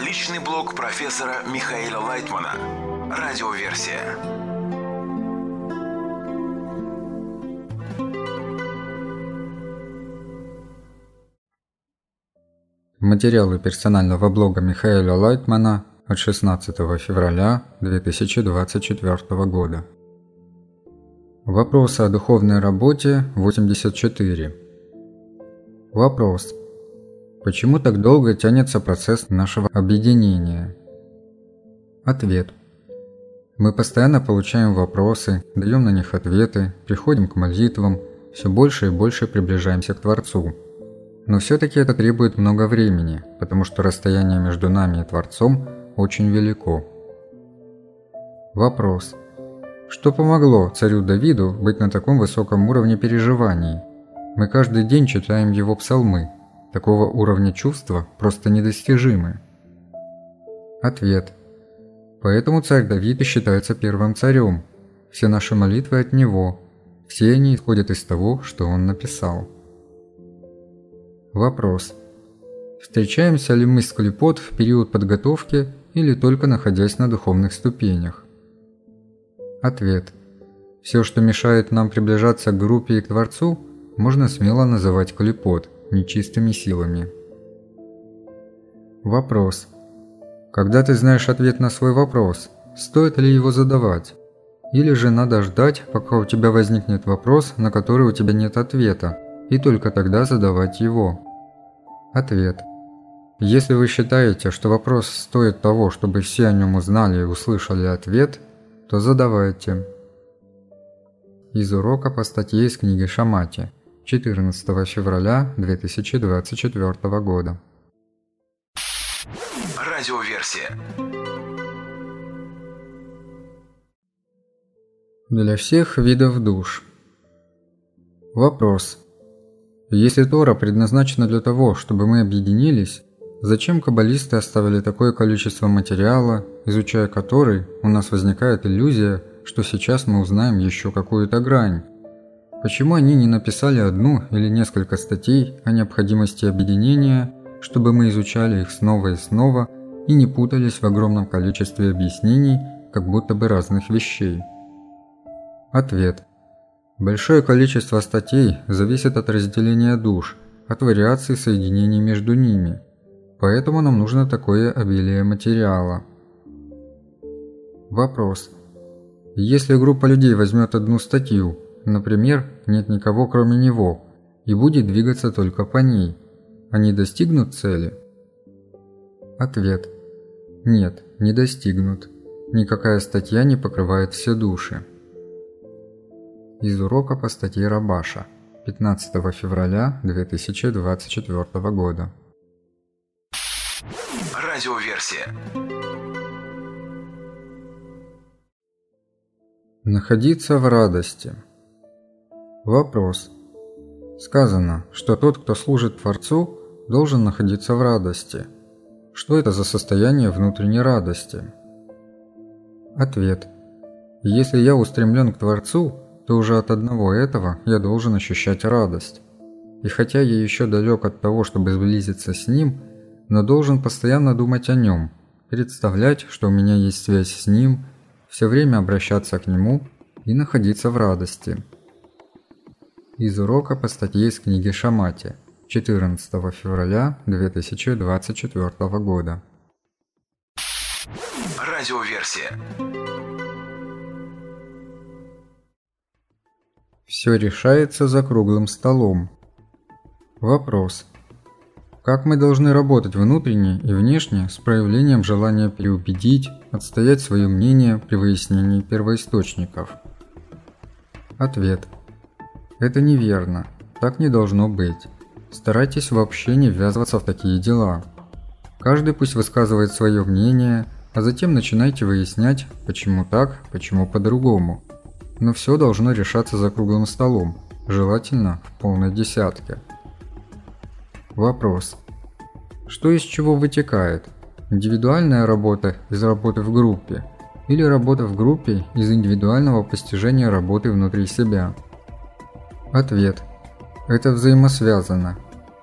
Личный блог профессора Михаила Лайтмана. Радиоверсия. Материалы персонального блога Михаила Лайтмана от 16 февраля 2024 года. Вопросы о духовной работе 84. Вопрос. Почему так долго тянется процесс нашего объединения? Ответ. Мы постоянно получаем вопросы, даем на них ответы, приходим к молитвам, все больше и больше приближаемся к Творцу. Но все-таки это требует много времени, потому что расстояние между нами и Творцом очень велико. Вопрос. Что помогло царю Давиду быть на таком высоком уровне переживаний? Мы каждый день читаем его псалмы. Такого уровня чувства просто недостижимы. Ответ. Поэтому царь Давид и считается первым царем. Все наши молитвы от него. Все они исходят из того, что он написал. Вопрос. Встречаемся ли мы с клепот в период подготовки или только находясь на духовных ступенях? Ответ. Все, что мешает нам приближаться к группе и к Творцу, можно смело называть клепот, нечистыми силами. Вопрос. Когда ты знаешь ответ на свой вопрос, стоит ли его задавать? Или же надо ждать, пока у тебя возникнет вопрос, на который у тебя нет ответа, и только тогда задавать его? Ответ. Если вы считаете, что вопрос стоит того, чтобы все о нем узнали и услышали ответ, то задавайте. Из урока по статье из книги Шамати 14 февраля 2024 года. Радиоверсия. Для всех видов душ. Вопрос. Если Тора предназначена для того, чтобы мы объединились, зачем каббалисты оставили такое количество материала, изучая который, у нас возникает иллюзия, что сейчас мы узнаем еще какую-то грань? Почему они не написали одну или несколько статей о необходимости объединения, чтобы мы изучали их снова и снова и не путались в огромном количестве объяснений, как будто бы разных вещей? Ответ – Большое количество статей зависит от разделения душ, от вариаций соединений между ними. Поэтому нам нужно такое обилие материала. Вопрос. Если группа людей возьмет одну статью, например, нет никого кроме него, и будет двигаться только по ней, они достигнут цели? Ответ. Нет, не достигнут. Никакая статья не покрывает все души. Из урока по статье Рабаша 15 февраля 2024 года. Радиоверсия. Находиться в радости. Вопрос. Сказано, что тот, кто служит Творцу, должен находиться в радости. Что это за состояние внутренней радости? Ответ. Если я устремлен к Творцу, то уже от одного этого я должен ощущать радость. И хотя я еще далек от того, чтобы сблизиться с ним, но должен постоянно думать о нем, представлять, что у меня есть связь с ним, все время обращаться к нему и находиться в радости. Из урока по статье из книги Шамати 14 февраля 2024 года. Радиоверсия. Все решается за круглым столом. Вопрос. Как мы должны работать внутренне и внешне с проявлением желания переубедить, отстоять свое мнение при выяснении первоисточников? Ответ. Это неверно. Так не должно быть. Старайтесь вообще не ввязываться в такие дела. Каждый пусть высказывает свое мнение, а затем начинайте выяснять, почему так, почему по-другому но все должно решаться за круглым столом, желательно в полной десятке. Вопрос. Что из чего вытекает? Индивидуальная работа из работы в группе или работа в группе из индивидуального постижения работы внутри себя? Ответ. Это взаимосвязано.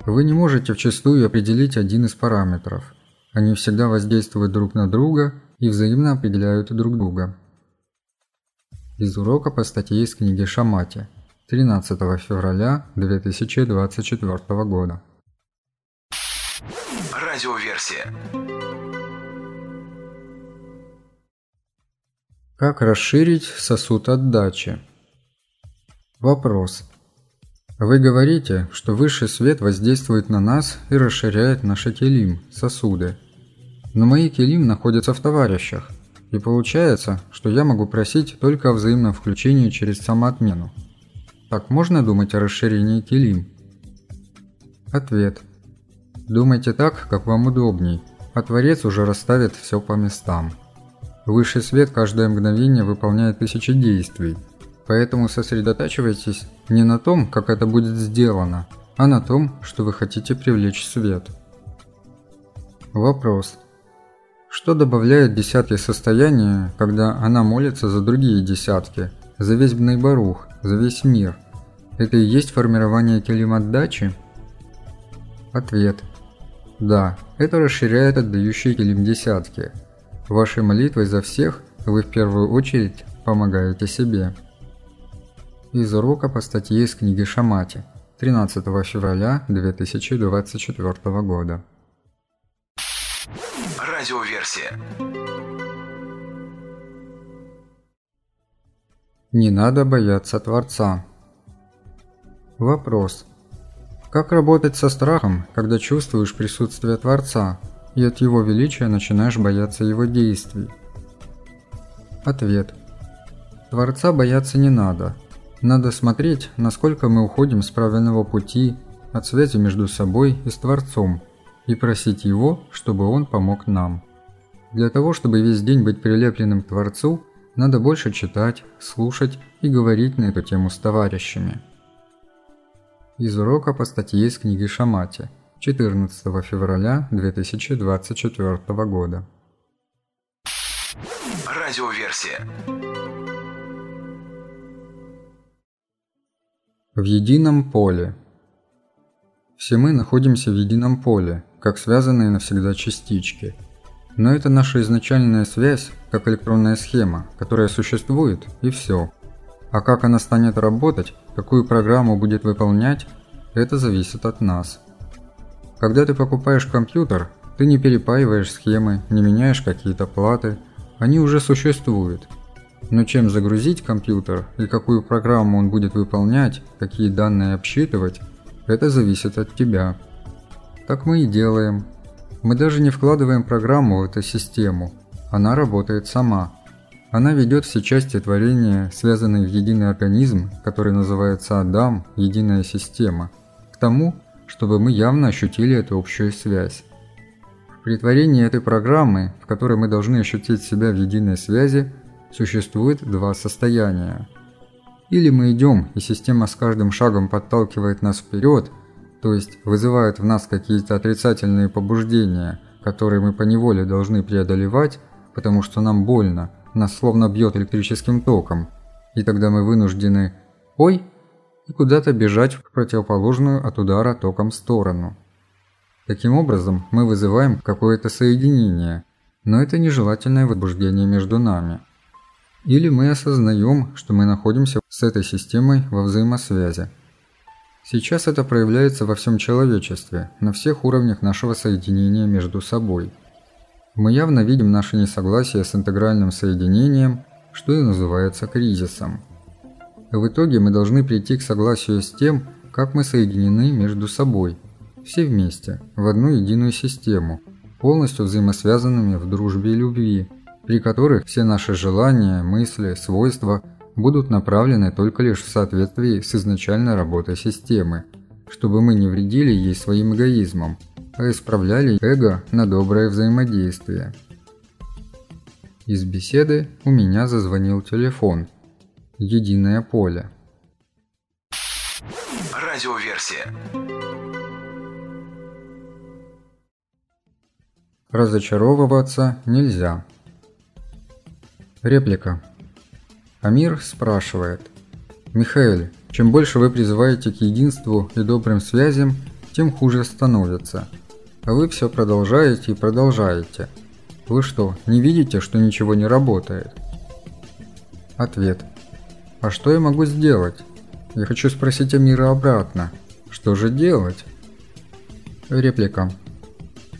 Вы не можете вчастую определить один из параметров. Они всегда воздействуют друг на друга и взаимно определяют друг друга. Из урока по статье из книги Шамати 13 февраля 2024 года. Радиоверсия. Как расширить сосуд отдачи? Вопрос. Вы говорите, что высший свет воздействует на нас и расширяет наши келим, сосуды. Но мои келим находятся в товарищах, и получается, что я могу просить только о взаимном включении через самоотмену. Так можно думать о расширении келим? Ответ. Думайте так, как вам удобней, а Творец уже расставит все по местам. Высший свет каждое мгновение выполняет тысячи действий – Поэтому сосредотачивайтесь не на том, как это будет сделано, а на том, что вы хотите привлечь свет. Вопрос. Что добавляет десятке состояние, когда она молится за другие десятки, за весь Бнейбарух, за весь мир? Это и есть формирование келим отдачи? Ответ. Да, это расширяет отдающие келим десятки. Вашей молитвой за всех вы в первую очередь помогаете себе из урока по статье из книги Шамати 13 февраля 2024 года. Радиоверсия. Не надо бояться Творца. Вопрос. Как работать со страхом, когда чувствуешь присутствие Творца, и от Его величия начинаешь бояться Его действий? Ответ. Творца бояться не надо – надо смотреть, насколько мы уходим с правильного пути, от связи между собой и с Творцом, и просить Его, чтобы Он помог нам. Для того, чтобы весь день быть прилепленным к Творцу, надо больше читать, слушать и говорить на эту тему с товарищами. Из урока по статье из книги Шамати 14 февраля 2024 года. Радиоверсия. В едином поле. Все мы находимся в едином поле, как связанные навсегда частички. Но это наша изначальная связь, как электронная схема, которая существует, и все. А как она станет работать, какую программу будет выполнять, это зависит от нас. Когда ты покупаешь компьютер, ты не перепаиваешь схемы, не меняешь какие-то платы, они уже существуют – но чем загрузить компьютер и какую программу он будет выполнять, какие данные обсчитывать, это зависит от тебя. Так мы и делаем. Мы даже не вкладываем программу в эту систему. Она работает сама. Она ведет все части творения, связанные в единый организм, который называется Адам, единая система, к тому, чтобы мы явно ощутили эту общую связь. При творении этой программы, в которой мы должны ощутить себя в единой связи, существует два состояния. Или мы идем, и система с каждым шагом подталкивает нас вперед, то есть вызывает в нас какие-то отрицательные побуждения, которые мы поневоле должны преодолевать, потому что нам больно, нас словно бьет электрическим током, и тогда мы вынуждены «Ой!» и куда-то бежать в противоположную от удара током сторону. Таким образом, мы вызываем какое-то соединение, но это нежелательное возбуждение между нами – или мы осознаем, что мы находимся с этой системой во взаимосвязи. Сейчас это проявляется во всем человечестве, на всех уровнях нашего соединения между собой. Мы явно видим наше несогласие с интегральным соединением, что и называется кризисом. В итоге мы должны прийти к согласию с тем, как мы соединены между собой, все вместе, в одну единую систему, полностью взаимосвязанными в дружбе и любви – при которых все наши желания, мысли, свойства будут направлены только лишь в соответствии с изначальной работой системы, чтобы мы не вредили ей своим эгоизмом, а исправляли эго на доброе взаимодействие. Из беседы у меня зазвонил телефон. Единое поле. Радиоверсия. Разочаровываться нельзя. Реплика. Амир спрашивает. «Михаил, чем больше вы призываете к единству и добрым связям, тем хуже становится. А вы все продолжаете и продолжаете. Вы что, не видите, что ничего не работает? Ответ. А что я могу сделать? Я хочу спросить Амира обратно. Что же делать? Реплика.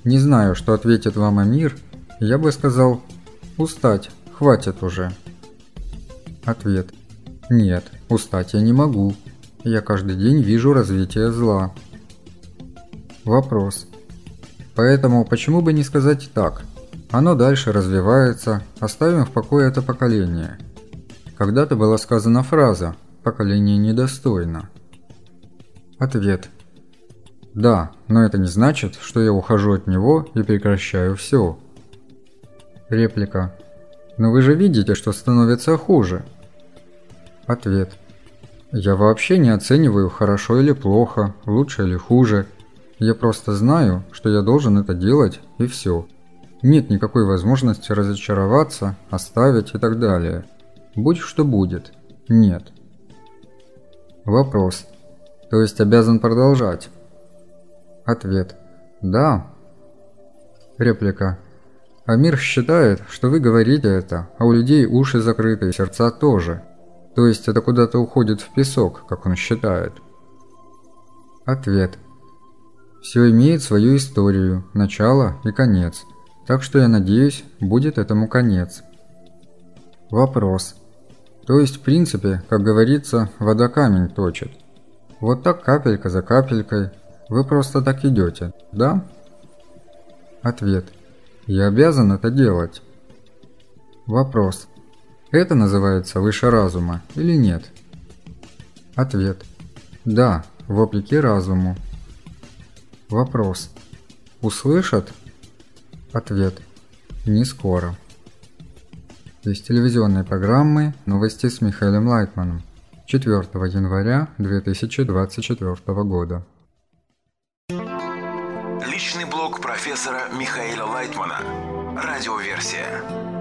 Не знаю, что ответит вам Амир. Я бы сказал, устать, хватит уже. Ответ. Нет, устать я не могу. Я каждый день вижу развитие зла. Вопрос. Поэтому почему бы не сказать так? Оно дальше развивается, оставим в покое это поколение. Когда-то была сказана фраза «поколение недостойно». Ответ. Да, но это не значит, что я ухожу от него и прекращаю все. Реплика. Но вы же видите, что становится хуже. Ответ. Я вообще не оцениваю, хорошо или плохо, лучше или хуже. Я просто знаю, что я должен это делать, и все. Нет никакой возможности разочароваться, оставить и так далее. Будь что будет. Нет. Вопрос. То есть обязан продолжать? Ответ. Да. Реплика. Амир считает, что вы говорите это, а у людей уши закрыты и сердца тоже. То есть это куда-то уходит в песок, как он считает. Ответ. Все имеет свою историю, начало и конец. Так что я надеюсь, будет этому конец. Вопрос. То есть, в принципе, как говорится, вода камень точит. Вот так капелька за капелькой. Вы просто так идете, да? Ответ. Я обязан это делать. Вопрос. Это называется выше разума или нет? Ответ. Да, вопреки разуму. Вопрос. Услышат? Ответ. Не скоро. Из телевизионной программы «Новости с Михаилом Лайтманом» 4 января 2024 года. Профессора Михаила Лайтмана. Радиоверсия.